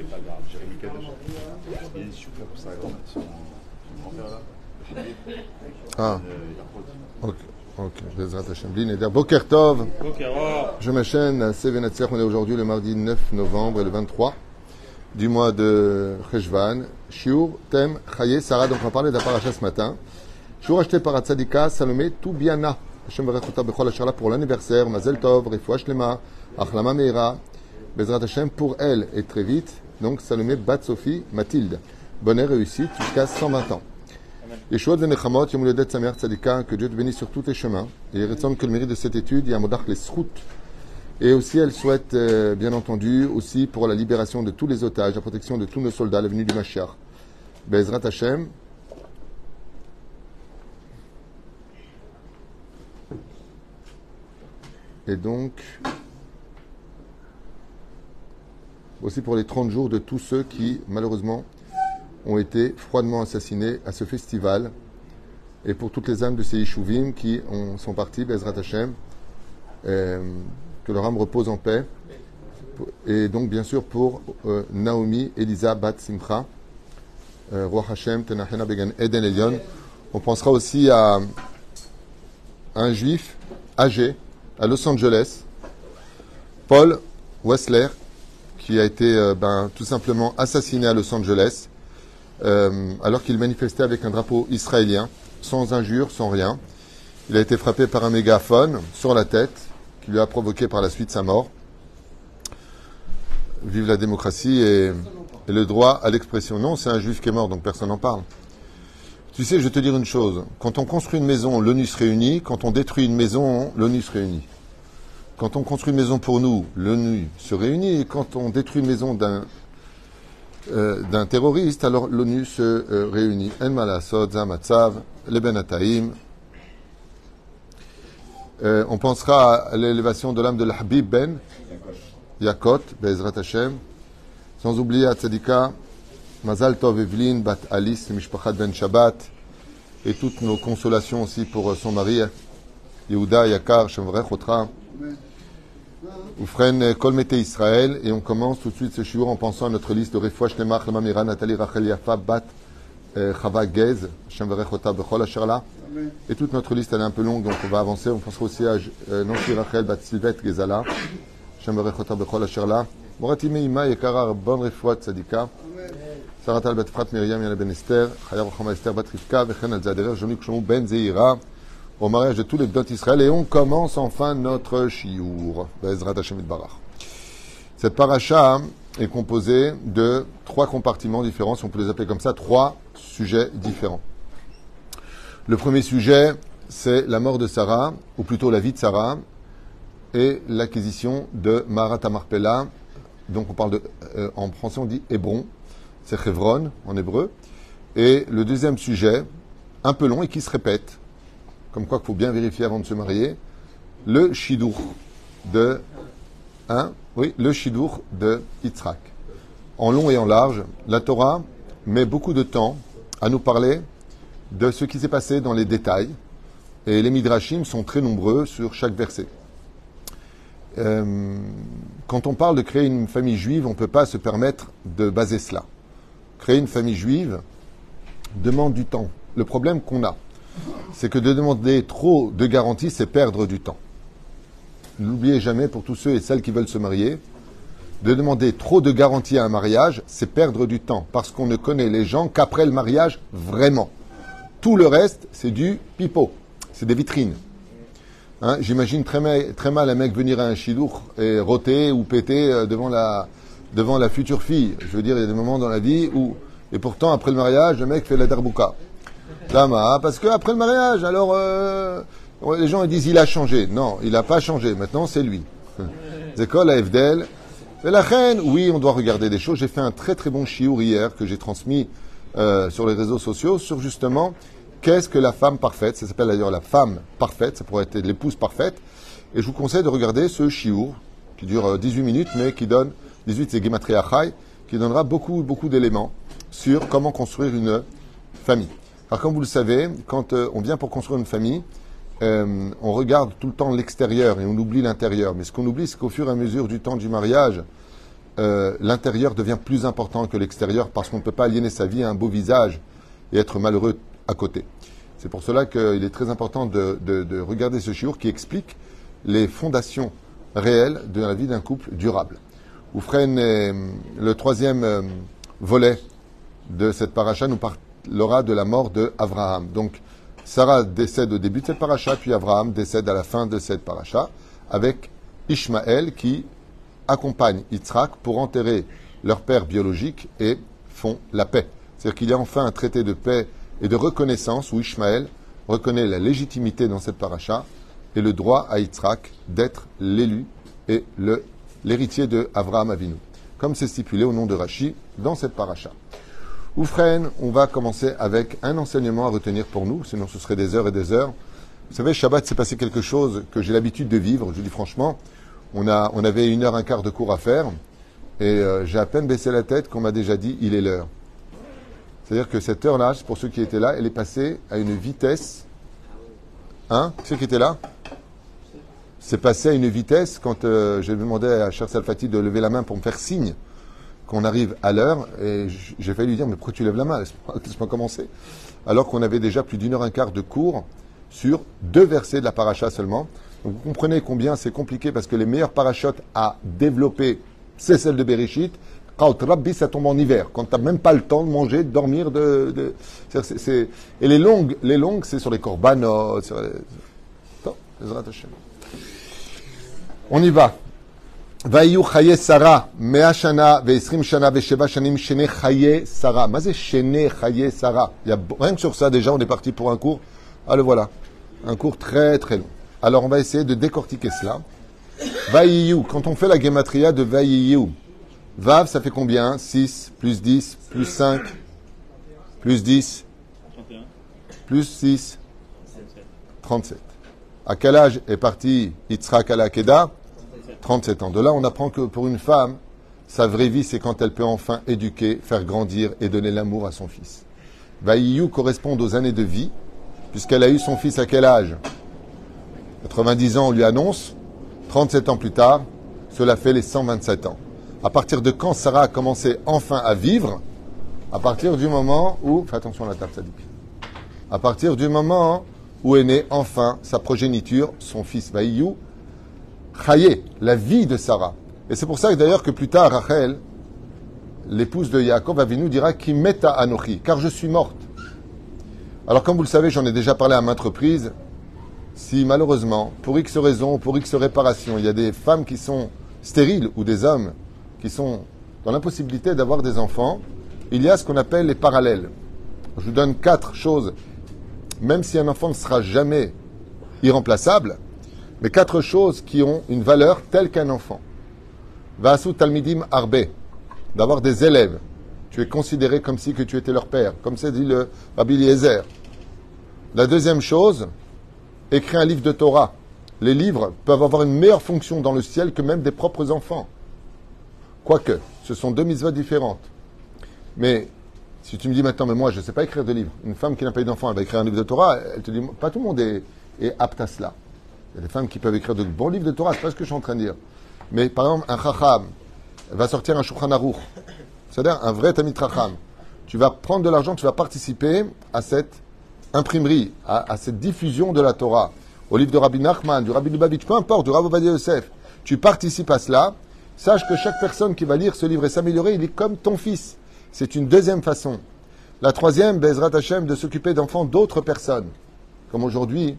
C'est pas grave, Jérémy Kadosh. Il une super pour ça, son, son grand-père là. Ah, Euh, ok. Ok, Bezrat Hashem. Boker Tov. Je m'enchaîne à Sevenatzach. On est aujourd'hui le mardi 9 novembre et le 23 du mois de Cheshvan. Shiur, Tem, Chaye, Sarah. Donc on va parler de la paracha ce matin. Shiur acheté par Tzadika, Salomé, Toubiana. Hashem Hu Bechol Asherla pour l'anniversaire. Mazel Tov, Refoua Shlema, Achlama Meira. Bezrat Hashem pour elle et très vite. Donc Salomé, Bat Sophie, Mathilde. Bonne réussite jusqu'à 120 ans. Yeshua de Nechamot, Yom Ledet Samer Tzadika, que Dieu te bénisse sur tous tes chemins. Et il ressemble que le mérite de cette étude, il y a Modach les Srout. Et aussi, elle souhaite, euh, bien entendu, aussi pour la libération de tous les otages, la protection de tous nos soldats, la venue du Mashiach. Bezrat Hashem. Et donc, aussi pour les 30 jours de tous ceux qui, malheureusement, ont été froidement assassinés à ce festival. Et pour toutes les âmes de ces Yishuvim qui ont- sont partis, Bezrat Hashem, euh, que leur âme repose en paix. Et donc, bien sûr, pour euh, Naomi, Elisa, Bat Simcha, euh, Roi Hashem, Tenachena Began Eden Elion. On pensera aussi à un juif âgé à Los Angeles, Paul Wessler, qui a été euh, ben, tout simplement assassiné à Los Angeles euh, alors qu'il manifestait avec un drapeau israélien, sans injure, sans rien. Il a été frappé par un mégaphone sur la tête, qui lui a provoqué par la suite sa mort. Vive la démocratie et le droit à l'expression. Non, c'est un juif qui est mort, donc personne n'en parle. Tu sais, je vais te dire une chose. Quand on construit une maison, l'ONU se réunit. Quand on détruit une maison, l'ONU se réunit. Quand on construit une maison pour nous, l'ONU se réunit. Et quand on détruit une maison d'un euh, terroriste, alors l'ONU se euh, réunit. En Malasod, Zamatsav, les Benataïm. Euh, on pensera à l'élévation de l'âme de l'Habib Ben Yakot, Bezrat Hashem. Sans oublier à Mazal Tov Evelyn, Bat Alice, Mishpachat Ben Shabbat. Et toutes nos consolations aussi pour son mari, Yehuda Yakar, Shemvrech Otra. Oufren Kol Mete Israël et on commence tout de suite ce shiur en pensant à notre liste de Refouach Nemach, Lamamira, Nathalie Rachel Yafa, Bat euh, Chava Gez, Shem Verechota Bechol Asherla. Et toute notre liste elle est un peu longue donc on va avancer. On pensera aussi à euh, Nancy Rachel Bat Silvet Gezala, Shem Verechota Bechol Asherla. Morati Meima Yekara Bon Refouach Tzadika. Saratal Bat Frat Miriam Yana Ben Esther, Chaya Rochama Esther Bat Rivka, Vechen Al Zaderer, Jonik Shomou Ben Zeira au mariage de tous les Bdot Israël et on commence enfin notre Shiur, Bezrat Hashem Barach. Cette paracha est composée de trois compartiments différents, si on peut les appeler comme ça, trois sujets différents. Le premier sujet, c'est la mort de Sarah, ou plutôt la vie de Sarah, et l'acquisition de Marat Marpella. Donc on parle de, euh, en français on dit Hébron, c'est Chevron en hébreu. Et le deuxième sujet, un peu long et qui se répète, comme quoi qu'il faut bien vérifier avant de se marier, le shidour de hein, oui, le shidour de Yitzhak. En long et en large, la Torah met beaucoup de temps à nous parler de ce qui s'est passé dans les détails, et les midrashim sont très nombreux sur chaque verset. Euh, quand on parle de créer une famille juive, on ne peut pas se permettre de baser cela. Créer une famille juive demande du temps. Le problème qu'on a, c'est que de demander trop de garanties, c'est perdre du temps. N'oubliez jamais, pour tous ceux et celles qui veulent se marier, de demander trop de garanties à un mariage, c'est perdre du temps, parce qu'on ne connaît les gens qu'après le mariage vraiment. Tout le reste, c'est du pipeau, c'est des vitrines. Hein, J'imagine très, mal- un mec venir à un chidour et roter ou péter euh, devant la, devant la future fille. Je veux dire, il y a des moments dans la vie où, et pourtant, après le mariage, le mec fait la darbouka. Lama, parce que après le mariage, alors euh, les gens ils disent il a changé. Non, il n'a pas changé. Maintenant, c'est lui. Zekol à Evdel. Mais la reine, oui, on doit regarder des choses. J'ai fait un très très bon chiour hier que j'ai transmis euh, sur les réseaux sociaux sur justement qu'est-ce que la femme parfaite. Ça s'appelle d'ailleurs la femme parfaite. Ça pourrait être l'épouse parfaite. Et je vous conseille de regarder ce chiour qui dure euh, 18 minutes, mais qui donne 18 c'est Gematria Chai, qui donnera beaucoup beaucoup d'éléments sur comment construire une famille. Alors, comme vous le savez, quand euh, on vient pour construire une famille, euh, on regarde tout le temps l'extérieur et on oublie l'intérieur. Mais ce qu'on oublie, c'est qu'au fur et à mesure du temps du mariage, euh, l'intérieur devient plus important que l'extérieur parce qu'on ne peut pas aliéner sa vie à un beau visage et être malheureux à côté. C'est pour cela qu'il est très important de, de- de regarder ce chiour qui explique les fondations réelles de la vie d'un couple durable. Oufren, le troisième volet de cette paracha nous parlera de la mort de Abraham. Donc, Sarah décède au début de cette paracha, puis Abraham décède à la fin de cette paracha, avec Ishmaël qui accompagne Yitzhak pour enterrer leur père biologique et font la paix. C'est-à-dire qu'il y a enfin un traité de paix et de reconnaissance où Ishmaël reconnaît la légitimité dans cette paracha et le droit à Yitzhak d'être l'élu et l'héritier de Avraham Avinu, comme c'est stipulé au nom de Rashi dans cette paracha. Oufren, on va commencer avec un enseignement à retenir pour nous, sinon ce serait des heures et des heures. Vous savez, Shabbat, s'est passé quelque chose que j'ai l'habitude de vivre, je dis franchement. On, a, avait une heure, un quart de cours à faire, et euh, j'ai à peine baissé la tête qu'on m'a déjà dit il est l'heure. C'est-à-dire que cette heure-là, pour ceux qui étaient là, elle est passée à une vitesse. Hein? Ceux qui étaient là? C'est passé à une vitesse quand euh, j'ai demandé à Cher Salfati de lever la main pour me faire signe qu'on arrive à l'heure, et j'ai failli lui dire, mais pourquoi tu lèves la main? Laisse-moi commencer. Alors qu'on avait déjà plus d'une heure et un quart de cours sur deux versets de la paracha seulement. Vous comprenez combien c'est compliqué parce que les meilleures parachotes à développer, c'est celle de Bereshit. Quand Rabbi, ça tombe en hiver, quand tu n'as même pas le temps de manger, de dormir, de. et les longues, les longues, c'est sur les korbanot, sur les. On y va. ויהיו חיי שרה מאה שנה ועשרים שנה ושבע שנים שני חיי שרה. מה זה שני חיי שרה Il y a, Rien que sur ça, déjà, on est parti pour un cours. Ah, le voilà. Un cours très très long. Alors, on va essayer de décortiquer cela. Vaïyou, quand on fait la gematria de Vaïyou, Vav, ça fait combien 6, plus 10, plus 5, plus 10, plus 6, 37. À quel âge est parti Yitzhak à la Kedah 37 ans. De là, on apprend que pour une femme, sa vraie vie, c'est quand elle peut enfin éduquer, faire grandir et donner l'amour à son fils. Vaïyou correspond aux années de vie, puisqu'elle a eu son fils à quel âge? 90 ans, on lui annonce. 37 ans plus tard, cela fait les 127 ans. À partir de quand Sarah a commencé enfin à vivre? À partir du moment où... Fais attention à la table, Sadik. À partir du moment où est né enfin sa progéniture, son fils Vaïyou, La vie de Sarah. Et c'est pour ça d'ailleurs que plus tard, Rachel, l'épouse de Yaakov, Avinu dira qui meta anochi, car je suis morte. Alors comme vous le savez, j'en ai déjà parlé à maintes reprises, si malheureusement, pour X raisons, pour X réparations, il y a des femmes qui sont stériles ou des hommes qui sont dans l'impossibilité d'avoir des enfants, il y a ce qu'on appelle les parallèles. Je vous donne quatre choses, même si un enfant ne sera jamais irremplaçable, mais quatre choses qui ont une valeur telle qu'un enfant. Vasu talmidim arbe, d'avoir des élèves. Tu es considéré comme si tu étais leur père, comme c'est dit le Rabbi Eliezer. La deuxième chose, écrire un livre de Torah. Les livres peuvent avoir une meilleure fonction dans le ciel que même des propres enfants. Quoique, ce sont deux mitzvahs différentes. Mais si tu me dis maintenant, mais moi je ne sais pas écrire de livres, une femme qui n'a pas eu d'enfant, elle va écrire un livre de Torah, elle te dit, pas tout le monde est apte à cela. Il y a des femmes qui peuvent écrire de bons livres de Torah, c'est pas ce que je suis en train de dire. Mais par exemple, un chacham va sortir un shulchan aruch, c'est-à-dire un vrai tamit chacham. Tu vas prendre de l'argent, tu vas participer à cette imprimerie, à, cette diffusion de la Torah, au livre de Rabbi Nachman, du Rabbi Lubavitch, peu importe, du Rabbi Ovadia Yosef. Tu participes à cela. Sache que chaque personne qui va lire ce livre et s'améliorer, il est comme ton fils. C'est une deuxième façon. La troisième, Bezrat Hashem, de s'occuper d'enfants d'autres personnes. Comme aujourd'hui,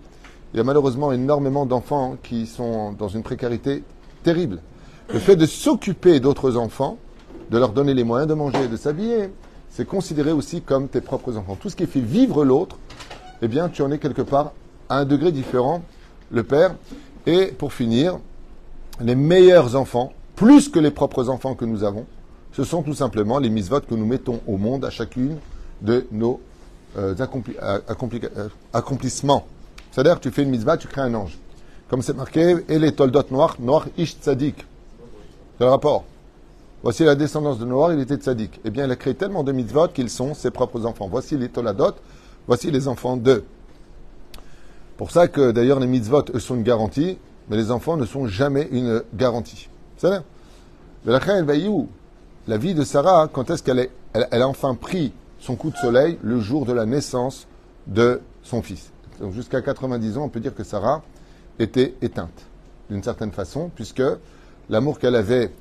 il y a malheureusement énormément d'enfants qui sont dans une précarité terrible. Le fait de s'occuper d'autres enfants, de leur donner les moyens de manger et de s'habiller, c'est considéré aussi comme tes propres enfants. Tout ce qui fait vivre l'autre, eh bien, tu en es quelque part à un degré différent, le père. Et pour finir, les meilleurs enfants, plus que les propres enfants que nous avons, ce sont tout simplement les mises-votes que nous mettons au monde à chacune de nos euh, euh, euh, accomplissements. C'est-à-dire tu fais une mitzvah, tu crées un ange. Comme c'est marqué, et les toldot noirs, noir ish tzadik. C'est le rapport? Voici la descendance de Noir, il était tzadik. Eh bien, il a créé tellement de mitzvot qu'ils sont ses propres enfants. Voici les toladot, voici les enfants d'eux. Pour ça que d'ailleurs les mitzvot, eux, sont une garantie, mais les enfants ne sont jamais une garantie. C'est vrai? La vie de Sarah, quand est-ce qu'elle elle a enfin pris son coup de soleil le jour de la naissance de son fils. Donc jusqu'à 90 ans, on peut dire que Sarah était éteinte, d'une certaine façon, puisque l'amour qu'elle avait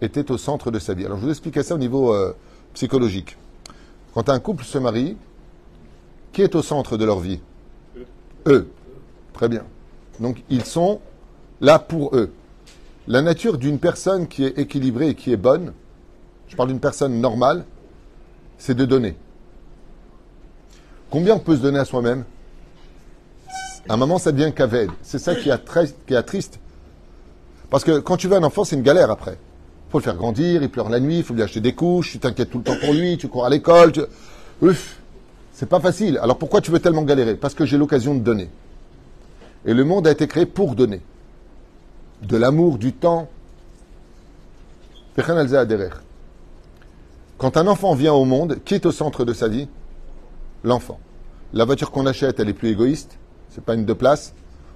était au centre de sa vie. Alors je vous expliquer ça au niveau euh, psychologique. Quand un couple se marie, qui est au centre de leur vie? Eux. Très bien. Donc ils sont là pour eux. La nature d'une personne qui est équilibrée et qui est bonne, je parle d'une personne normale, c'est de donner. Combien on peut se donner à soi-même? À un moment, ça devient caved. C'est ça qui est, qui est triste. Parce que quand tu veux un enfant, c'est une galère après. Il faut le faire grandir, il pleure la nuit, il faut lui acheter des couches, tu t'inquiètes tout le temps pour lui, tu cours à l'école. Tu... C'est pas facile. Alors pourquoi tu veux tellement galérer? Parce que j'ai l'occasion de donner. Et le monde a été créé pour donner. De l'amour, du temps. Quand un enfant vient au monde, qui est au centre de sa vie? L'enfant. La voiture qu'on achète, elle est plus égoïste. C'est pas une deux places.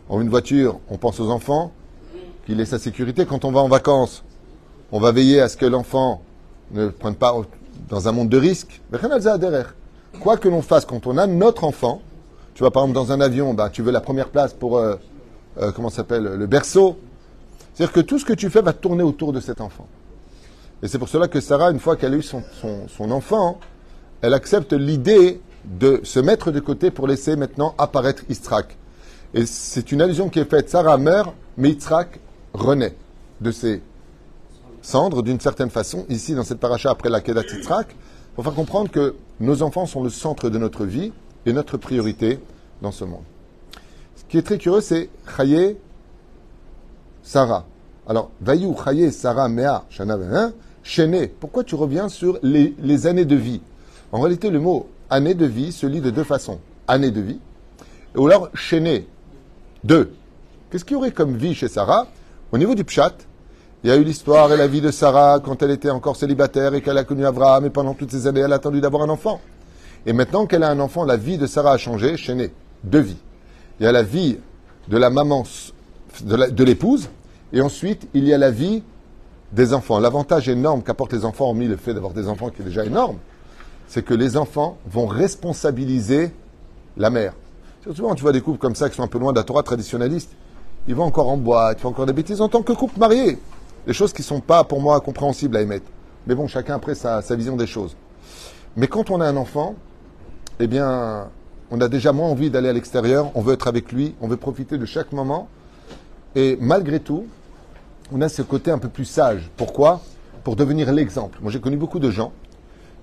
Veut une voiture, on pense aux enfants, qu'il ait sa sécurité. Quand on va en vacances, on va veiller à ce que l'enfant ne prenne pas dans un monde de risque. Quoi que l'on fasse quand on a notre enfant, tu vas par exemple dans un avion, bah, tu veux la première place pour, euh, euh, comment s'appelle, le berceau. C'est-à-dire que tout ce que tu fais va tourner autour de cet enfant. Et c'est pour cela que Sarah, une fois qu'elle a eu son, son enfant, elle accepte l'idée de se mettre de côté pour laisser maintenant apparaître Istrak. Et c'est une allusion qui est faite. Sarah meurt, mais Istrak renaît de ses cendres d'une certaine façon, ici dans cette paracha après la Kedat Istrak, pour faire comprendre que nos enfants sont le centre de notre vie et notre priorité dans ce monde. Ce qui est très curieux, c'est Chaye Sarah. Alors, Vayou, Chaye, Sarah, Mea, Shana, Pourquoi tu reviens sur les années de vie? En réalité, le mot année de vie se lit de deux façons. Année de vie, ou alors chaîné. Deux. Qu'est-ce qu'il y aurait comme vie chez Sarah? Au niveau du pshat, il y a eu l'histoire et la vie de Sarah quand elle était encore célibataire et qu'elle a connu Abraham et pendant toutes ces années elle a attendu d'avoir un enfant. Et maintenant qu'elle a un enfant, la vie de Sarah a changé, chaîné. Deux vies. Il y a la vie de la maman, de l'épouse, et ensuite il y a la vie des enfants. L'avantage énorme qu'apportent les enfants, hormis le fait d'avoir des enfants qui est déjà énorme, c'est que les enfants vont responsabiliser la mère. Souvent, tu vois des couples comme ça qui sont un peu loin de la Torah traditionnaliste. Ils vont encore en boîte, ils font encore des bêtises en tant que couple marié. Des choses qui ne sont pas, pour moi, compréhensibles à émettre. Mais bon, chacun après sa, sa vision des choses. Mais quand on a un enfant, eh bien, on a déjà moins envie d'aller à l'extérieur, on veut être avec lui, on veut profiter de chaque moment. Et malgré tout, on a ce côté un peu plus sage. Pourquoi? Pour devenir l'exemple. Moi, j'ai connu beaucoup de gens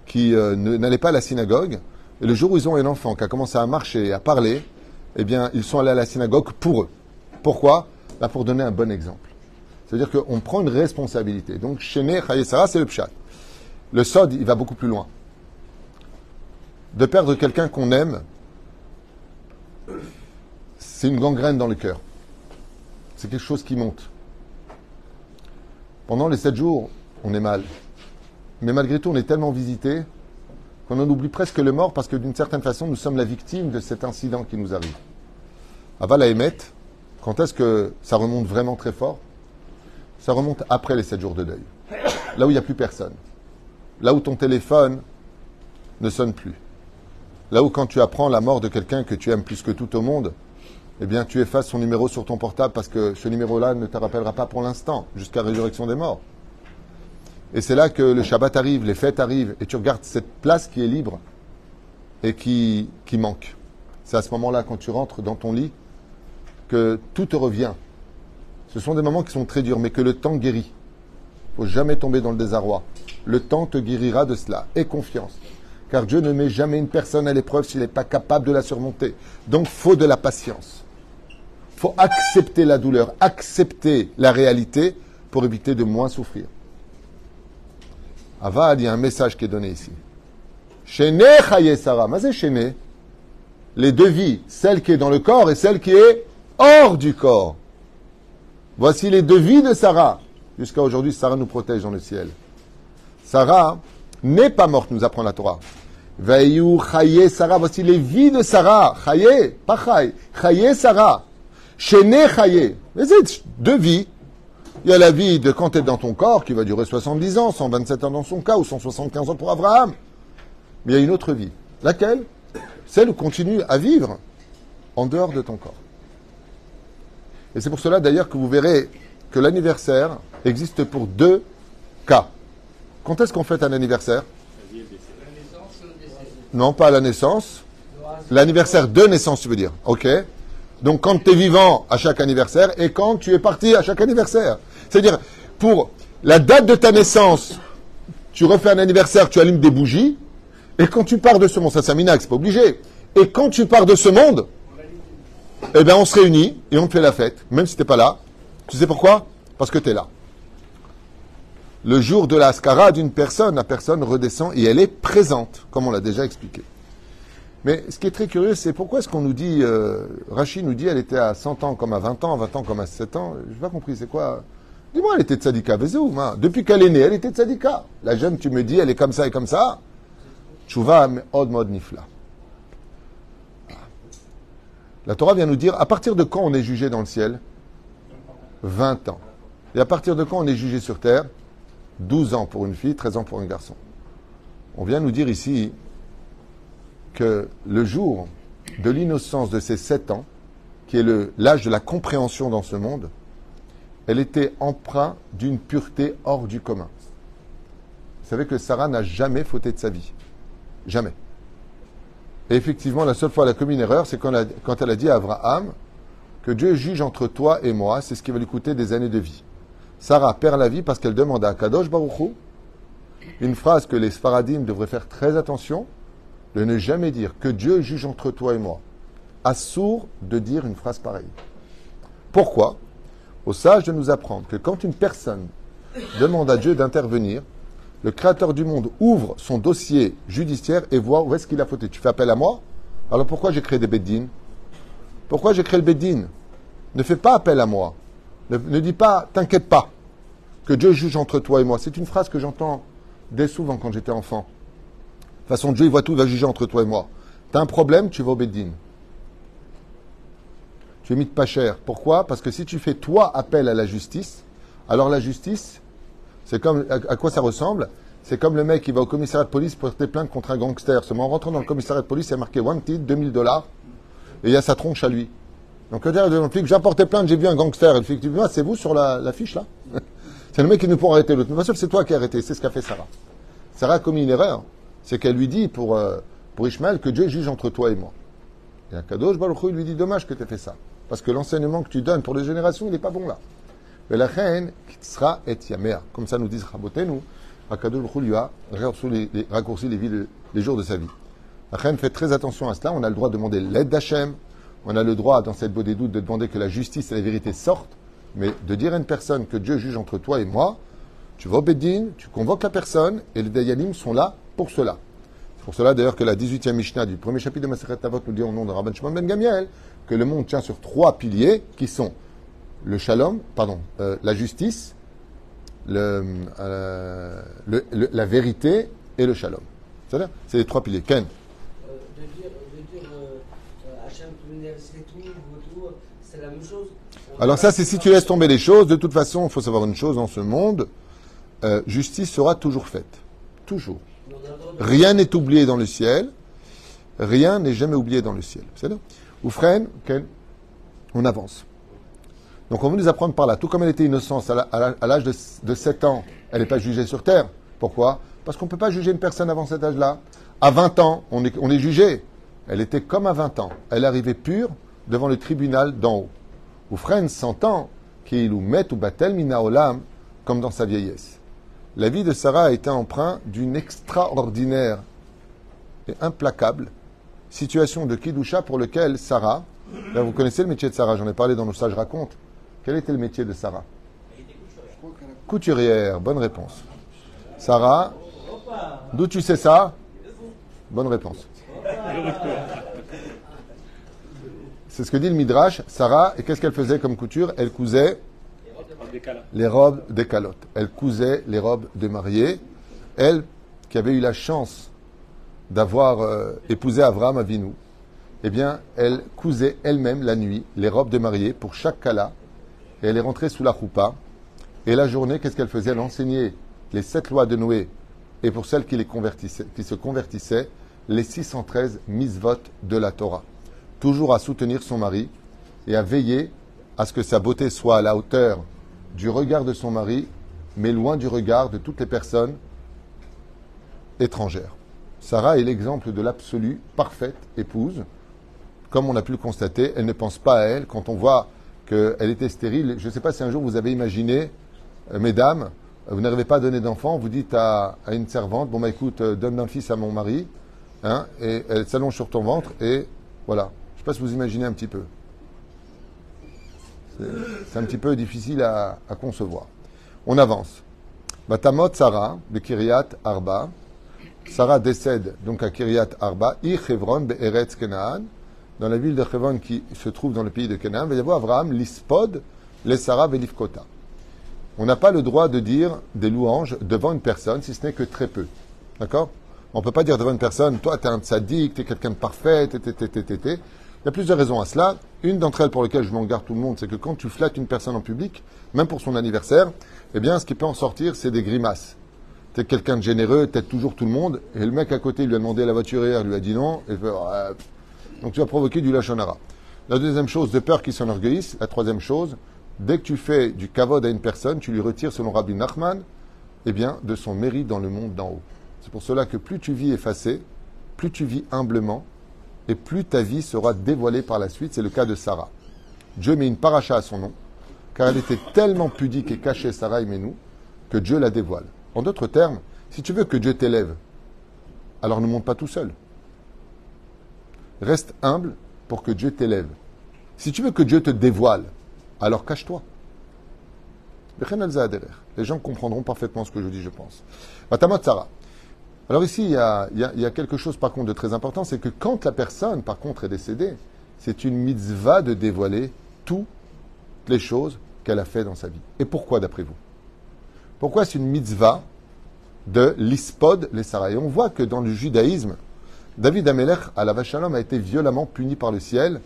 qui euh, n'allaient pas à la synagogue. Et le jour où ils ont un enfant qui a commencé à marcher et à parler, eh bien, ils sont allés à la synagogue pour eux. Pourquoi? Bah, Pour donner un bon exemple. C'est-à-dire qu'on prend une responsabilité. Donc, Shene Sarah, c'est le pshat. Le sod, il va beaucoup plus loin. De perdre quelqu'un qu'on aime, c'est une gangrène dans le cœur. C'est quelque chose qui monte. Pendant les sept jours, on est mal. Mais malgré tout, on est tellement visité qu'on en oublie presque le mort parce que d'une certaine façon, nous sommes la victime de cet incident qui nous arrive. Aval à quand est-ce que ça remonte vraiment très fort? Ça remonte après les sept jours de deuil. Là où il n'y a plus personne. Là où ton téléphone ne sonne plus. Là où quand tu apprends la mort de quelqu'un que tu aimes plus que tout au monde, eh bien tu effaces son numéro sur ton portable parce que ce numéro-là ne te rappellera pas pour l'instant, jusqu'à la résurrection des morts. Et c'est là que le Shabbat arrive, les fêtes arrivent, et tu regardes cette place qui est libre et qui, manque. C'est à ce moment-là, quand tu rentres dans ton lit, que tout te revient. Ce sont des moments qui sont très durs, mais que le temps guérit. Il faut jamais tomber dans le désarroi. Le temps te guérira de cela. Et confiance. Car Dieu ne met jamais une personne à l'épreuve s'il n'est pas capable de la surmonter. Donc, faut de la patience. faut accepter la douleur, accepter la réalité pour éviter de moins souffrir. Avad, il y a un message qui est donné ici. Chéné Chaye Sarah. Mais c'est Chéné. Les deux vies, celle qui est dans le corps et celle qui est hors du corps. Voici les deux vies de Sarah. Jusqu'à aujourd'hui, Sarah nous protège dans le ciel. Sarah n'est pas morte, nous apprend la Torah. Veillou Chaye Sarah. Voici les vies de Sarah. Chaye, pas Chaye. Chaye Sarah. Chéné Chaye. Mais c'est deux vies. Il y a la vie de quand tu es dans ton corps qui va durer 70 ans, 127 ans dans son cas, ou 175 ans pour Abraham. Mais il y a une autre vie. Laquelle? Celle où continue à vivre en dehors de ton corps. Et c'est pour cela d'ailleurs que vous verrez que l'anniversaire existe pour deux cas. Quand est-ce qu'on fête un anniversaire? Non, pas à la naissance. L'anniversaire de naissance, tu veux dire. Ok. Donc quand tu es vivant à chaque anniversaire et quand tu es parti à chaque anniversaire. C'est-à-dire, pour la date de ta naissance, tu refais un anniversaire, tu allumes des bougies. Et quand tu pars de ce monde, ça c'est un minax, c'est pas obligé. Et quand tu pars de ce monde, eh bien on se réunit et on te fait la fête, même si tu n'es pas là. Tu sais pourquoi? Parce que tu es là. Le jour de la Ascara d'une personne, la personne redescend et elle est présente, comme on l'a déjà expliqué. Mais ce qui est très curieux, c'est pourquoi est-ce qu'on nous dit, euh, Rachid nous dit, elle était à 100 ans comme à 20 ans, à 20 ans comme à 7 ans. Je n'ai pas compris, c'est quoi? Dis-moi, elle était de Sadika hein. Depuis qu'elle est née, elle était de Sadika. La jeune, tu me dis, elle est comme ça et comme ça. Chouva od mod nifla. La Torah vient nous dire à partir de quand on est jugé dans le ciel? 20 ans. Et à partir de quand on est jugé sur terre? 12 ans pour une fille, 13 ans pour un garçon. On vient nous dire ici que le jour de l'innocence de ces 7 ans, qui est l'âge de la compréhension dans ce monde, elle était empreinte d'une pureté hors du commun. Vous savez que Sarah n'a jamais fauté de sa vie. Jamais. Et effectivement, la seule fois qu'elle a commis une erreur, c'est quand, elle a dit à Abraham que Dieu juge entre toi et moi, c'est ce qui va lui coûter des années de vie. Sarah perd la vie parce qu'elle demande à Kadosh Baruchou une phrase que les Sfaradim devraient faire très attention, de ne jamais dire que Dieu juge entre toi et moi. Assourd de dire une phrase pareille. Pourquoi? Au sage de nous apprendre que quand une personne demande à Dieu d'intervenir, le créateur du monde ouvre son dossier judiciaire et voit où est-ce qu'il a fauté. Tu fais appel à moi? Alors pourquoi j'ai créé des beddines Pourquoi j'ai créé le beddine Ne fais pas appel à moi. Ne, dis pas, t'inquiète pas, que Dieu juge entre toi et moi. C'est une phrase que j'entends dès souvent quand j'étais enfant. De toute façon, Dieu, il voit tout, il va juger entre toi et moi. Tu as un problème, tu vas au beddine. Tu es mis de pas cher. Pourquoi? Parce que si tu fais toi appel à la justice, alors la justice, c'est comme, à, quoi ça ressemble? C'est comme le mec qui va au commissariat de police pour porter plainte contre un gangster. Seulement en rentrant dans le commissariat de police, il a marqué wanted, 2000 dollars, et il y a sa tronche à lui. Donc, le flic, j'ai porté plainte, j'ai vu un gangster. Et le dit, ah, c'est vous sur la, fiche, là? C'est le mec qui nous pour arrêter l'autre. Mais pas c'est toi qui as arrêté. C'est ce qu'a fait Sarah. Sarah a commis une erreur. C'est qu'elle lui dit pour, euh, pour Ishmael que Dieu juge entre toi et moi. Et un cadeau, je lui dit, dommage que tu aies fait ça. Parce que l'enseignement que tu donnes pour les générations, il n'est pas bon là. Mais la reine, sera et yamea. Comme ça nous disent Rabotenu, Akadosh lui a raccourci les, jours de sa vie. La reine fait très attention à cela. On a le droit de demander l'aide d'Hachem. On a le droit, dans cette beau des doutes, de demander que la justice et la vérité sortent. Mais de dire à une personne que Dieu juge entre toi et moi, tu vas au Bédine, tu convoques la personne, et les Dayanim sont là pour cela. C'est pour cela d'ailleurs que la 18e Mishnah du premier chapitre de Maseret Tavot nous dit au nom de Rabban Shimon Ben Gamiel que le monde tient sur trois piliers qui sont le shalom, pardon, euh, la justice, le, euh, le, la vérité et le shalom. C'est C'est les trois piliers. Ken euh, De dire, de dire Hachem, c'est tout, tout, c'est la même chose. Alors ça, c'est si tu laisses tomber les choses. De toute façon, il faut savoir une chose dans ce monde, justice sera toujours faite. Toujours. Rien n'est oublié dans le ciel. Rien n'est jamais oublié dans le ciel. C'est là Oufren, Ken, on avance. Donc on veut nous apprendre par là. Tout comme elle était innocente à l'âge de, 7 ans, elle n'est pas jugée sur terre. Pourquoi? Parce qu'on ne peut pas juger une personne avant cet âge-là. À 20 ans, on est, on jugé. Elle était comme à 20 ans. Elle arrivait pure devant le tribunal d'en haut. Ou frère 100 ans, qui ou met ou batel minaolam, comme dans sa vieillesse. La vie de Sarah a été empreinte d'une extraordinaire et implacable situation de Kidusha pour lequel Sarah, vous connaissez le métier de Sarah, j'en ai parlé dans nos sages racontes, quel était le métier de Sarah? Couturière, bonne réponse. Sarah, d'où tu sais ça? Bonne réponse. C'est ce que dit le Midrash. Sarah, et qu'est-ce qu'elle faisait comme couture? Elle cousait les robes des calottes. Elle cousait les robes de mariée. Elle, qui avait eu la chance d'avoir euh, épousé Avram Avinu, eh bien, elle cousait elle-même la nuit les robes de mariée pour chaque kala et elle est rentrée sous la choupa Et la journée, qu'est-ce qu'elle faisait? Elle enseignait les sept lois de Noé et pour celles qui, les convertissaient, qui se convertissaient, les 613 misvot de la Torah. Toujours à soutenir son mari et à veiller à ce que sa beauté soit à la hauteur du regard de son mari, mais loin du regard de toutes les personnes étrangères. Sarah est l'exemple de l'absolue parfaite épouse. Comme on a pu le constater, elle ne pense pas à elle. Quand on voit qu'elle était stérile, je ne sais pas si un jour vous avez imaginé, euh, mesdames, vous n'arrivez pas à donner d'enfant, vous dites à, une servante, bon bah écoute, euh, donne un fils à mon mari, hein, et elle s'allonge sur ton ventre, et voilà. Je ne sais pas si vous imaginez un petit peu. C'est- un petit peu difficile à, concevoir. On avance. Batamot Sarah, de Kiryat Arba. Sarah décède donc à Kiryat Arba, I Chevron be'eretz Kenaan, dans la ville de Chevron qui se trouve dans le pays de Canaan. Il va y avoir Abraham, l'ispod, les Sarah Velifkota. On n'a pas le droit de dire des louanges devant une personne, si ce n'est que très peu. D'accord? On ne peut pas dire devant une personne, toi, tu es un sadique, tu es quelqu'un de parfait, t'es, t'es, t'es, t'es. Il y a plusieurs raisons à cela. Une d'entre elles pour lesquelles je m'en garde tout le monde, c'est que quand tu flattes une personne en public, même pour son anniversaire, eh bien, ce qui peut en sortir, c'est des grimaces. Tu es quelqu'un de généreux, t'aides toujours tout le monde, et le mec à côté il lui a demandé la voiture hier, il lui a dit non, et il fait, donc tu vas provoquer du lachonara. La deuxième chose, de peur qu'il s'enorgueillisse. La troisième chose, dès que tu fais du kavod à une personne, tu lui retires, selon Rabbi Nachman, eh bien, de son mérite dans le monde d'en haut. C'est pour cela que plus tu vis effacé, plus tu vis humblement, et plus ta vie sera dévoilée par la suite. C'est le cas de Sarah. Dieu met une paracha à son nom, car elle était tellement pudique et cachée, Sarah et nous, que Dieu la dévoile. En d'autres termes, si tu veux que Dieu t'élève, alors ne monte pas tout seul. Reste humble pour que Dieu t'élève. Si tu veux que Dieu te dévoile, alors cache-toi. Les gens comprendront parfaitement ce que je dis, je pense. Matamot Sarah. Alors ici, il y, a, quelque chose par contre de très important, c'est que quand la personne, par contre, est décédée, c'est une mitzvah de dévoiler toutes les choses qu'elle a fait dans sa vie. Et pourquoi, d'après vous? Pourquoi c'est une mitzvah de l'ispod, les Sarah Et on voit que dans le judaïsme, David Amelech, à la Vachalom, a été violemment puni par le ciel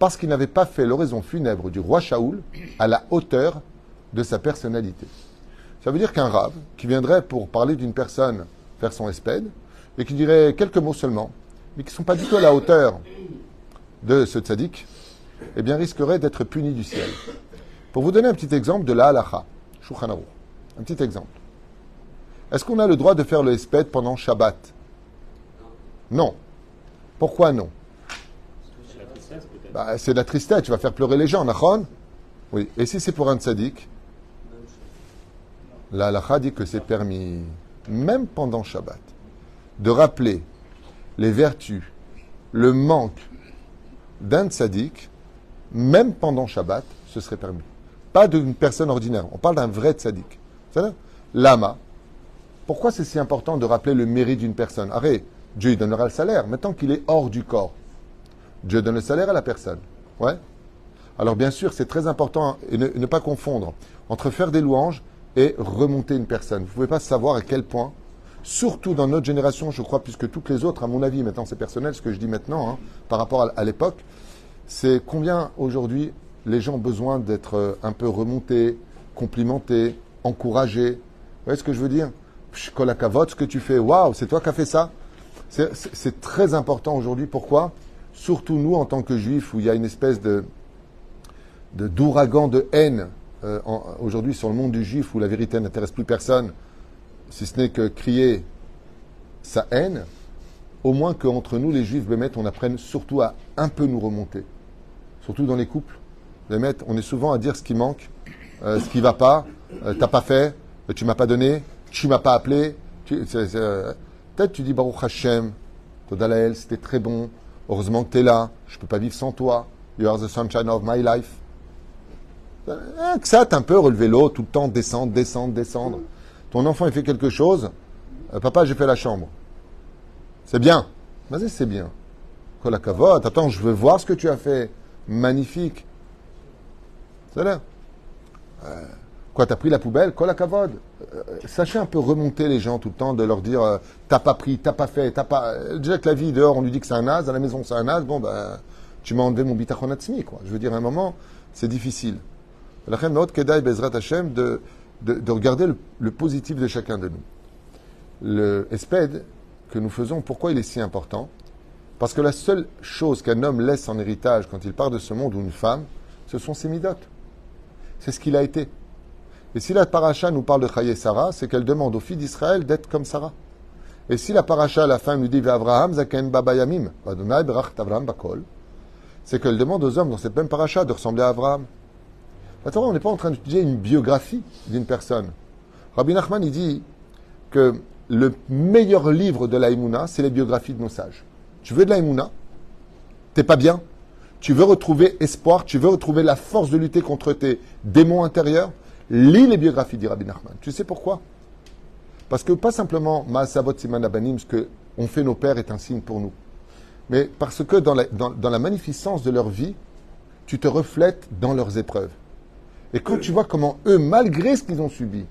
parce qu'il n'avait pas fait l'oraison funèbre du roi Shaoul à la hauteur de sa personnalité. Ça veut dire qu'un rave qui viendrait pour parler d'une personne faire son espède et qui dirait quelques mots seulement, mais qui ne sont pas du tout à la hauteur de ce tzaddik, eh bien risquerait d'être puni du ciel. Pour vous donner un petit exemple de la halacha, un petit exemple. Est-ce qu'on a le droit de faire le espède pendant Shabbat? Non. Pourquoi non? Bah, C'est de la tristesse, tu vas faire pleurer les gens, nachon Oui. Et si c'est pour un tzaddik La halacha dit que c'est permis, même pendant Shabbat, de rappeler les vertus, le manque d'un tzaddik, même pendant Shabbat, ce serait permis. Pas d'une personne ordinaire. On parle d'un vrai tzaddik. Lama. Pourquoi c'est si important de rappeler le mérite d'une personne? Arrête, Dieu il donnera le salaire, maintenant qu'il est hors du corps. Dieu donne le salaire à la personne. Ouais Alors bien sûr, c'est très important et ne, ne pas confondre entre faire des louanges et remonter une personne. Vous ne pouvez pas savoir à quel point, surtout dans notre génération, je crois, plus que toutes les autres, à mon avis, maintenant c'est personnel ce que je dis maintenant, hein, par rapport à, l'époque, c'est combien aujourd'hui les gens ont besoin d'être euh, un peu remontés, complimentés, encouragés. Vous voyez ce que je veux dire? Kolakavot, ce que tu fais, waouh, c'est toi qui as fait ça C'est- très important aujourd'hui. Pourquoi? Surtout nous, en tant que juifs, où il y a une espèce de- d'ouragan de, haine euh, aujourd'hui sur le monde du juif, où la vérité n'intéresse plus personne, si ce n'est que crier sa haine, au moins qu'entre nous, les juifs, on apprenne surtout à un peu nous remonter. Surtout dans les couples. On est souvent à dire ce qui manque, euh, ce qui va pas, euh, t'as pas fait, euh, tu m'as pas donné, tu m'as pas appelé. Peut-être tu dis Baruch Hashem, Todalael, c'était très bon, heureusement que tu es là, je peux pas vivre sans toi, you are the sunshine of my life. Euh, Que ça, un peu relevé l'eau, tout le temps, descendre, descendre, descendre. Ton enfant, il fait quelque chose, euh, papa, j'ai fait la chambre. C'est bien. Vas-y, c'est bien. Kolakavot, attends, je veux voir ce que tu as fait. Magnifique. C'est là. Euh, quoi, t'as pris la poubelle? Kolakavod. Euh, sachez un peu remonter les gens tout le temps, de leur dire euh, t'as pas pris, t'as pas fait, t'as pas. euh, Déjà que la vie dehors, on lui dit que c'est un as, à la maison c'est un as, bon ben, tu m'as enlevé mon bitachon quoi. Je veux dire, à un moment, c'est difficile. De, de, de regarder le, positif de chacun de nous. Le espède que nous faisons, pourquoi il est si important? Parce que la seule chose qu'un homme laisse en héritage quand il part de ce monde ou une femme, ce sont ses midotes. C'est ce qu'il a été. Et si la paracha nous parle de Chaye Sarah, c'est qu'elle demande aux filles d'Israël d'être comme Sarah. Et si la paracha à la fin nous dit Abraham zaken baba yamim, Adonai Abraham bakol, c'est qu'elle demande aux hommes dans cette même paracha de ressembler à Abraham. Attends, on n'est pas en train d'étudier une biographie d'une personne. Rabbi Nachman, il dit que le meilleur livre de l'Aïmouna, c'est les biographies de nos sages. Tu veux de l'Aïmouna T'es pas bien? Tu veux retrouver espoir? Tu veux retrouver la force de lutter contre tes démons intérieurs? Lis les biographies, dit Rabbi Nachman. Tu sais pourquoi? Parce que pas simplement Siman Abanim, ce que on fait nos pères est un signe pour nous. Mais parce que la, dans la magnificence de leur vie, tu te reflètes dans leurs épreuves. Et quand tu vois comment eux, malgré ce qu'ils ont subi,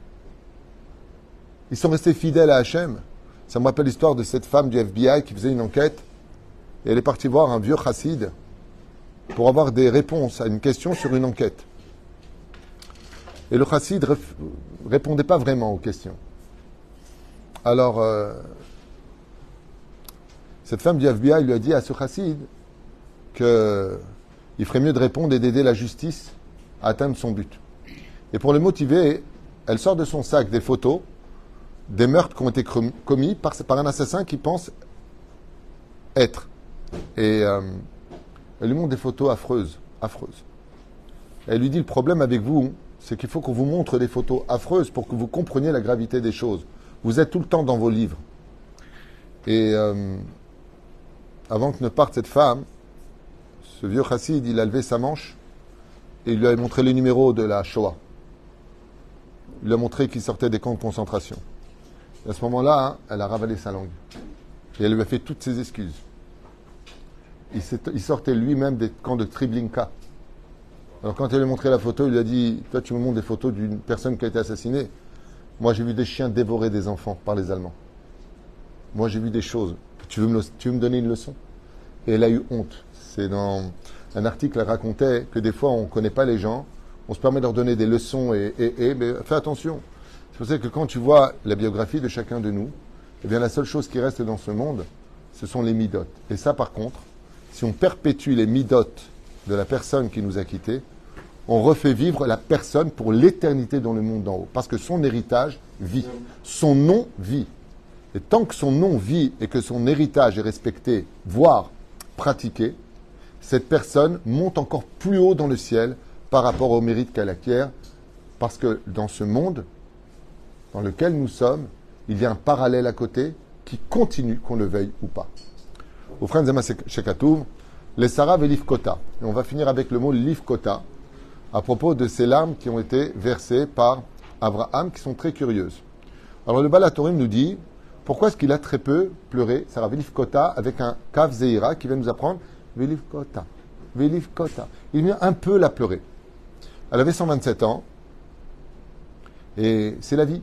ils sont restés fidèles à Hachem. Ça me rappelle l'histoire de cette femme du FBI qui faisait une enquête. Et elle est partie voir un vieux chassid pour avoir des réponses à une question sur une enquête. Et le chassid ne répondait pas vraiment aux questions. Alors, euh, cette femme du FBI lui a dit à ce chassid qu'il ferait mieux de répondre et d'aider la justice atteindre son but. Et pour le motiver, elle sort de son sac des photos des meurtres qui ont été commis par, par un assassin qui pense être. Et euh, elle lui montre des photos affreuses, affreuses. Elle lui dit le problème avec vous, c'est qu'il faut qu'on vous montre des photos affreuses pour que vous compreniez la gravité des choses. Vous êtes tout le temps dans vos livres. Et euh, avant que ne parte cette femme, ce vieux chassid, il a levé sa manche et il lui a montré les numéros de la Shoah. Il lui a montré qu'il sortait des camps de concentration. Et à ce moment-là, hein, elle a ravalé sa langue. Et elle lui a fait toutes ses excuses. Il, sortait lui-même des camps de Triblinka. Alors quand elle lui a montré la photo, il lui a dit Toi, tu me montres des photos d'une personne qui a été assassinée. Moi, j'ai vu des chiens dévorer des enfants par les Allemands. Moi, j'ai vu des choses. Tu veux, me, tu veux me donner une leçon? Et elle a eu honte. C'est dans un article, racontait que des fois, on ne connaît pas les gens, on se permet de leur donner des leçons et, et, et mais fais attention. C'est pour ça que quand tu vois la biographie de chacun de nous, eh bien la seule chose qui reste dans ce monde, ce sont les midotes. Et ça, par contre, si on perpétue les midotes de la personne qui nous a quittés, on refait vivre la personne pour l'éternité dans le monde d'en haut. Parce que son héritage vit. Son nom vit. Et tant que son nom vit et que son héritage est respecté, voire pratiqué, cette personne monte encore plus haut dans le ciel par rapport au mérite qu'elle acquiert. Parce que dans ce monde dans lequel nous sommes, il y a un parallèle à côté qui continue, qu'on le veuille ou pas. Au frère Zema Shekatoum, les Sarah Kota. Et on va finir avec le mot Kota à propos de ces larmes qui ont été versées par Abraham, qui sont très curieuses. Alors le Balatorim nous dit pourquoi est-ce qu'il a très peu pleuré, Sarah Kota, avec un Kav Zeira qui vient nous apprendre Kota. Kota. Il vient un peu la pleurer. Elle avait 127 ans, et c'est la vie.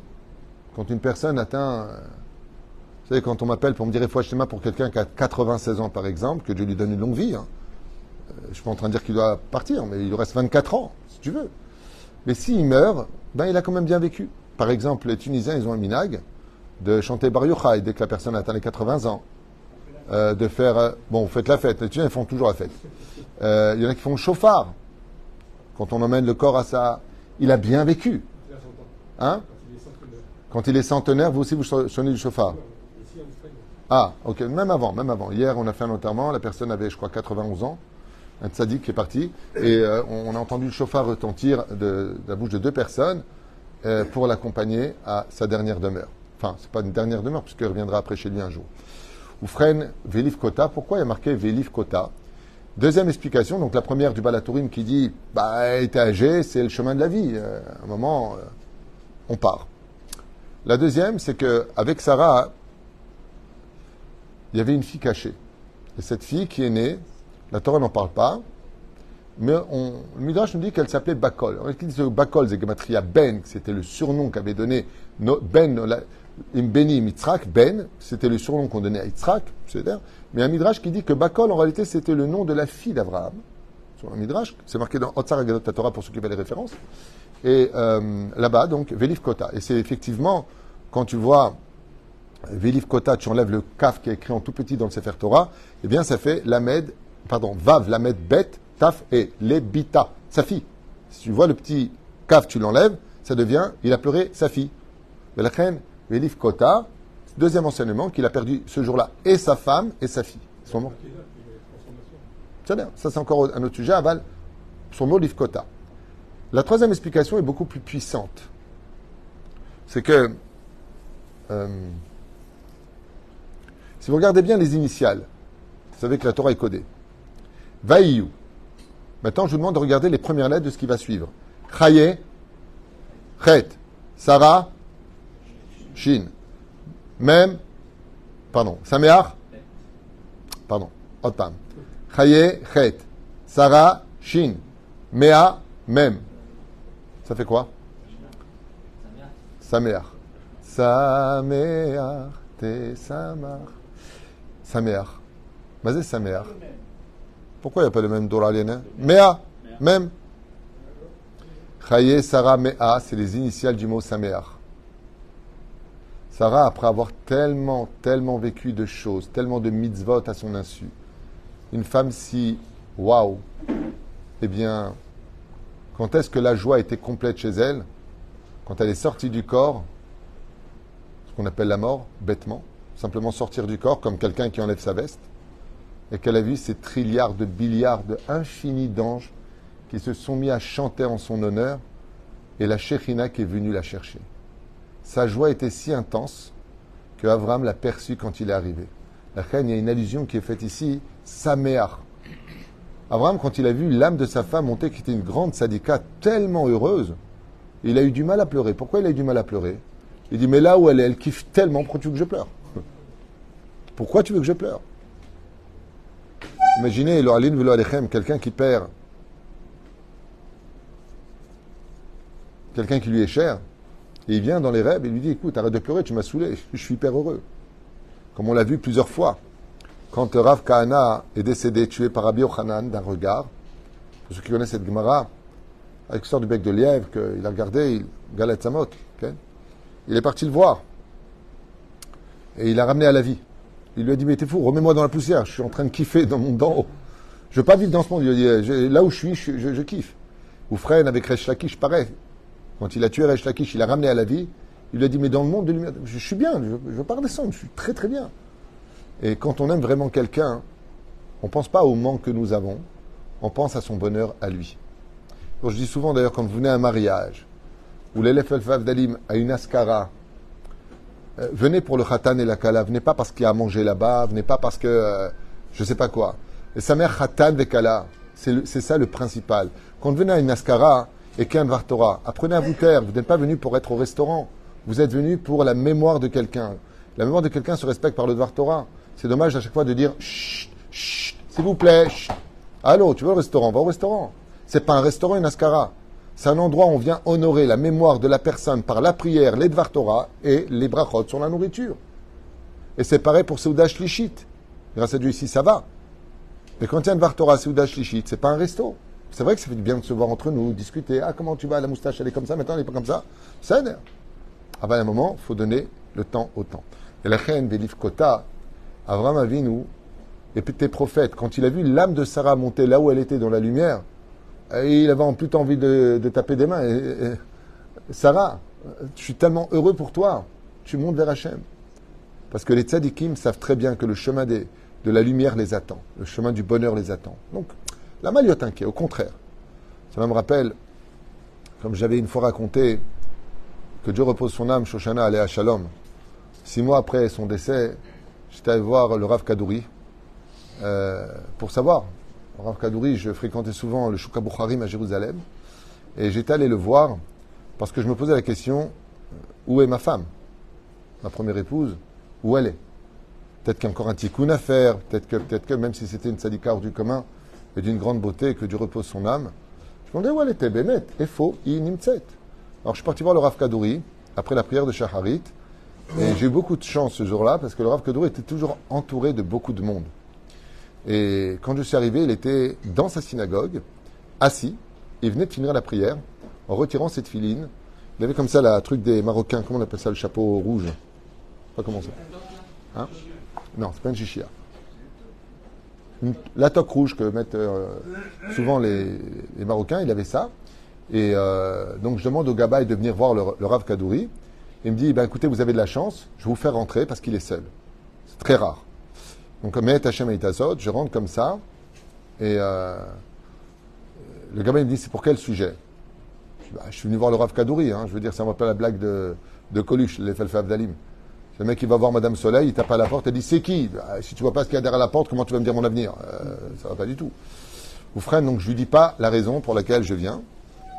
Quand une personne atteint. Vous savez, quand on m'appelle pour me dire schéma pour quelqu'un qui a 96 ans, par exemple, que Dieu lui donne une longue vie, hein, euh, je ne suis pas en train de dire qu'il doit partir, mais il lui reste 24 ans, si tu veux. Mais s'il meurt, ben, il a quand même bien vécu. Par exemple, les Tunisiens, ils ont un minag de chanter Bar dès que la personne atteint les 80 ans. Euh, de faire. Euh, bon, vous faites la fête. Les Tunisiens, font toujours la fête. Il y en a qui font chauffard. Quand on emmène le corps à ça, il a bien vécu. Hein? Quand il est centenaire, vous aussi, vous sonnez du chauffard Ah, ok, même avant, même avant. Hier, on a fait un enterrement, la personne avait, je crois, 91 ans, un tzaddik qui est parti, et euh, on a entendu le chauffard retentir de, la bouche de deux personnes euh, pour l'accompagner à sa dernière demeure. Enfin, c'est pas une dernière demeure, puisqu'il reviendra après chez lui un jour. Oufren Vélif Kota, pourquoi il y a marqué Vélif Kota? Deuxième explication, donc la première du Balatourim qui dit, bah, il était âgé, c'est le chemin de la vie. Euh, à un moment, on part. La deuxième, c'est qu'avec Sarah, il y avait une fille cachée. Et cette fille qui est née, la Torah n'en parle pas, mais le Midrash nous dit qu'elle s'appelait Bakol. On dit que Bakol, c'est Ben, c'était le surnom qu'avait donné Ben, Imbeni Mitzrak, Ben, c'était le surnom qu'on donnait à Yitzhak, mais un Midrash qui dit que Bakol, en réalité, c'était le nom de la fille d'Abraham, un midrash. C'est marqué dans Otsar Agadot Torah pour ceux qui veulent les références. Et euh, là-bas, donc, Velif Kota. Et c'est effectivement, quand tu vois Velif Kota, tu enlèves le kaf qui est écrit en tout petit dans le Sefer Torah, eh bien, ça fait Lamed, pardon, Vav, Lamed, Bet, Taf et Lebita, sa fille. Si tu vois le petit kaf, tu l'enlèves, ça devient, il a pleuré sa fille. Velachem, Velif Kota, deuxième enseignement, qu'il a perdu ce jour-là et sa femme et sa fille. Son nom. Bien, ça c'est encore un autre sujet, Aval, son mot Livkota. La troisième explication est beaucoup plus puissante. C'est que, euh, si vous regardez bien les initiales, vous savez que la Torah est codée. Vaïou. Maintenant, je vous demande de regarder les premières lettres de ce qui va suivre. Chaye, Chet, Sarah, Shin. Même, pardon, Sameach, pardon, Otam. Chaye, Chet, Sarah, Shin. Mea, Mem. Ça fait quoi? Sameach. Sameach, te Samach. Sameach. Mazé Sameach. Pourquoi il n'y a pas le même Dora Mea, même. Chaye, Sarah, Mea, c'est les initiales du mot Sameach. Sarah, après avoir tellement, tellement vécu de choses, tellement de mitzvot à son insu, une femme si waouh, eh bien, quand est-ce que la joie était complète chez elle? Quand elle est sortie du corps, ce qu'on appelle la mort, bêtement, simplement sortir du corps comme quelqu'un qui enlève sa veste, et qu'elle a vu ces trilliards de billiards de infinis d'anges qui se sont mis à chanter en son honneur, et la Shechina qui est venue la chercher. Sa joie était si intense que Avram l'a perçue quand il est arrivé. La reine, il y a une allusion qui est faite ici, Saméar. Avram, quand il a vu l'âme de sa femme monter, qui était une grande sadika tellement heureuse, il a eu du mal à pleurer. Pourquoi il a eu du mal à pleurer? Il dit, mais là où elle est, elle kiffe tellement, pourquoi tu veux que je pleure? Pourquoi tu veux que je pleure? Imaginez, quelqu'un qui perd, quelqu'un qui lui est cher, et il vient dans les rêves et lui dit Écoute, arrête de pleurer, tu m'as saoulé, je suis hyper heureux. Comme on l'a vu plusieurs fois. Quand Rav Kahana est décédé, tué par Rabbi Yochanan d'un regard, pour ceux qui connaissent cette Gemara, avec sort du bec de lièvre, qu'il a regardé, il, il est parti le voir. Et il l'a ramené à la vie. Il lui a dit Mais t'es fou, remets-moi dans la poussière, je suis en train de kiffer dans mon d'en haut. Je veux pas vivre dans ce monde. Il dit Là où je suis, je, kiffe. Ou Freine avec Resh Lakish, pareil. Quand il a tué Resh il l'a ramené à la vie. Il lui a dit, mais dans le monde de lumière, je, suis bien, je ne veux pas redescendre, je suis très très bien. Et quand on aime vraiment quelqu'un, on ne pense pas au manque que nous avons, on pense à son bonheur à lui. je dis souvent d'ailleurs, quand vous venez à un mariage, ou l'élève Elfav Dalim a une ascara, euh, venez pour le khatan et la kala, venez pas parce qu'il y a à manger là-bas, venez pas parce que euh, je ne sais pas quoi. Et sa mère khatan et kala, c'est ça le principal. Quand vous venez à une ascara, et qu'un Vartora. Apprenez à vous taire. Vous n'êtes pas venu pour être au restaurant. Vous êtes venu pour la mémoire de quelqu'un. La mémoire de quelqu'un se respecte par le Dvartora. C'est dommage à chaque fois de dire chut, chut, s'il vous plaît, chut. Allô, tu veux le restaurant Va au restaurant. C'est pas un restaurant, une ascara. C'est un endroit où on vient honorer la mémoire de la personne par la prière, les Dvartora et les brachot sur la nourriture. Et c'est pareil pour Seudah Shlichit. Grâce à Dieu ici, ça va. Mais quand il y a un Dvartora, Seudah Shlichit, c'est pas un resto. C'est vrai que ça fait du bien de se voir entre nous, discuter. Ah, comment tu vas? La moustache, elle est comme ça, maintenant elle n'est pas comme ça. Ça aide. Avant un moment, il faut donner le temps au temps. Et la reine Vélif Kota, Avram Avinu, et puis tes prophètes, quand il a vu l'âme de Sarah monter là où elle était dans la lumière, il avait en plus envie de, taper des mains. Sarah, je suis tellement heureux pour toi. Tu montes vers Hachem. Parce que les tzadikim savent très bien que le chemin de la lumière les attend. Le chemin du bonheur les attend. Donc, la maliote inquiet, au contraire. Ça me rappelle, comme j'avais une fois raconté, que Dieu repose son âme, Shoshana allait à Shalom. Six mois après son décès, j'étais allé voir le Rav Kadouri euh, pour savoir. Le Rav Kadouri, je fréquentais souvent le Shouka à Jérusalem. Et j'étais allé le voir parce que je me posais la question où est ma femme? Ma première épouse, où elle est? Peut-être qu'il y a encore un tikkun à faire, peut-être que, peut que même si c'était une sadika du commun, et d'une grande beauté que Dieu repose son âme. Je me demandais où elle était, Bémet, et faux, nimtzet. Alors je suis parti voir le Rav Kadouri, après la prière de Shaharit, et j'ai eu beaucoup de chance ce jour-là, parce que le Rav Kadouri était toujours entouré de beaucoup de monde. Et quand je suis arrivé, il était dans sa synagogue, assis. Il venait de finir la prière en retirant cette filine. Il avait comme ça la truc des Marocains, comment on appelle ça, le chapeau rouge? Pas comment ça Hein? Non, c'est pas une chichia. La toque rouge que mettent euh, souvent les, Marocains, il avait ça. Et euh, donc je demande au Gabaï de venir voir le, le Rav Kadouri. Il me dit, ben, écoutez, vous avez de la chance, je vais vous faire rentrer parce qu'il est seul. C'est très rare. Donc, Mehet Hashem et je rentre comme ça. Et euh, le Gabaï me dit, c'est pour quel sujet? Bah, je suis venu voir le Rav Kadouri. Hein. Je veux dire, ça me rappelle la blague de, Coluche, les Felfel Avdalim. Le mec qui va voir Madame Soleil, il tape à la porte, elle dit, c'est qui? Bah, Si tu vois pas ce qu'il y a derrière la porte, comment tu vas me dire mon avenir? Euh, Ça va pas du tout. Ou frère, donc je lui dis pas la raison pour laquelle je viens.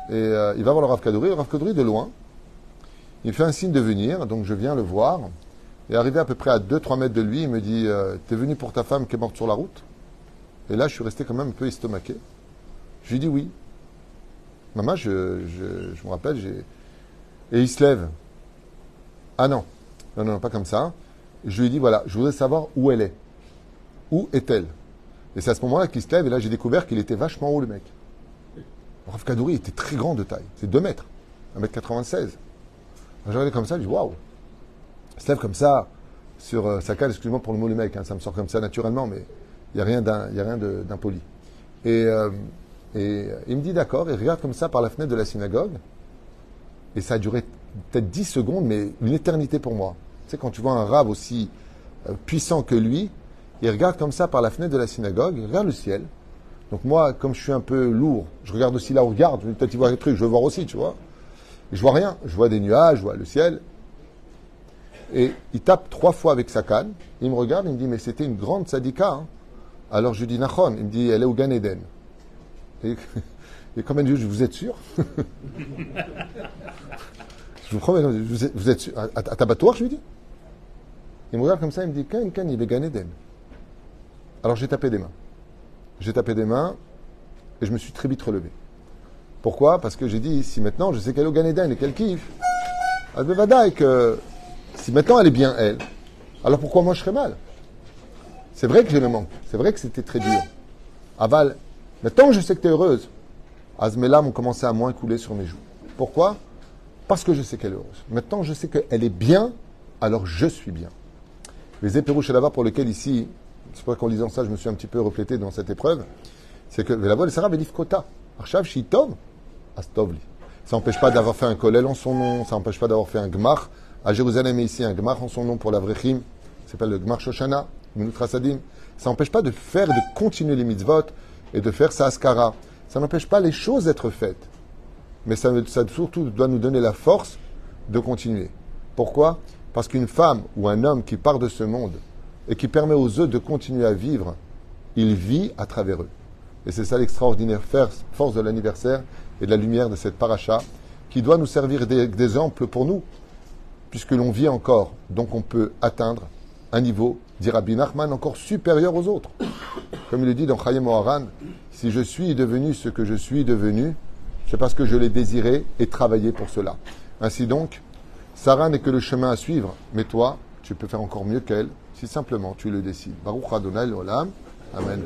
Et euh, il va voir le Rav Kadouri. Le Rav Kadouri, de loin, il fait un signe de venir, donc je viens le voir. Et arrivé à peu près à 2-3 mètres de lui, il me dit euh, T'es venu pour ta femme qui est morte sur la route? Et là, je suis resté quand même un peu estomaqué. Je lui dis oui. Maman, je, je, je me rappelle, j'ai. Et il se lève. Ah non. Non, non, pas comme ça. Je lui dis Voilà, je voudrais savoir où elle est. Où est-elle? Et c'est à ce moment-là qu'il se lève, et là, j'ai découvert qu'il était vachement haut, le mec. Rav Kadouri était très grand de taille. C'est 2 mètres. 1m96. J'ai regardé comme ça, je dis Waouh il se lève comme ça sur euh, sa cale, excuse-moi pour le mot le mec, hein, ça me sort comme ça naturellement, mais il n'y a rien d'impoli. Et, euh, et euh, il me dit d'accord, il regarde comme ça par la fenêtre de la synagogue, et ça a duré peut-être 10 secondes, mais une éternité pour moi. Tu sais, quand tu vois un rave aussi euh, puissant que lui, il regarde comme ça par la fenêtre de la synagogue, il regarde le ciel. Donc moi, comme je suis un peu lourd, je regarde aussi là où regarde, je peut-être il voit un truc, je veux voir aussi, tu vois. Je vois rien, je vois des nuages, je vois le ciel, et il tape trois fois avec sa canne. Il me regarde, il me dit, mais c'était une grande sadika. hein. Alors je lui dis, Nachon. Il me dit, elle est au Gan Eden. Et, et comme elle dit, vous êtes sûr? Je vous promets, vous êtes, À, à- je lui dis Il me regarde comme ça, il me dit, Ken, Ken, il est Eden. Alors j'ai tapé des mains. J'ai tapé des mains et je me suis très vite relevé. Pourquoi? Parce que j'ai dit, si maintenant je sais qu'elle est au Gan Eden et qu'elle kiffe, Adbevada, et que si maintenant elle est bien elle, alors pourquoi moi je serais mal? C'est vrai que j'ai le manque, c'est vrai que c'était très dur. Aval, maintenant que je sais que tu es heureuse, Az, mes larmes ont commencé à moins couler sur mes joues. Pourquoi? Parce que je sais qu'elle est heureuse. Maintenant je sais qu'elle est bien, alors je suis bien. Les éperouches là-bas pour lesquels ici, c'est pour qu'en lisant ça, je me suis un petit peu reflété dans cette épreuve, c'est que de Sarah Kota, Arshav Shitom, Astovli. Ça n'empêche pas d'avoir fait un kollel en son nom, ça n'empêche pas d'avoir fait un gmar. À Jérusalem, et ici, un gmar en son nom pour la Vrechim, s'appelle le gmar Shoshana, Minut Rasadim. Ça n'empêche pas de faire, de continuer les mitzvot et de faire sa askara. Ça n'empêche pas les choses d'être faites. Mais ça, ça surtout doit nous donner la force de continuer. Pourquoi? Parce qu'une femme ou un homme qui part de ce monde et qui permet aux autres de continuer à vivre, il vit à travers eux. Et c'est ça l'extraordinaire force de l'anniversaire et de la lumière de cette paracha qui doit nous servir d'e- d'exemple pour nous, puisque l'on vit encore. Donc on peut atteindre un niveau, dit Rabbi Nachman, encore supérieur aux autres. Comme il le dit dans Chayim Oharan, si je suis devenu ce que je suis devenu, c'est parce que je l'ai désiré et travaillé pour cela. Ainsi donc, Sarah n'est que le chemin à suivre, mais toi, tu peux faire encore mieux qu'elle, si simplement tu le décides. Baruch Adonai. Amen.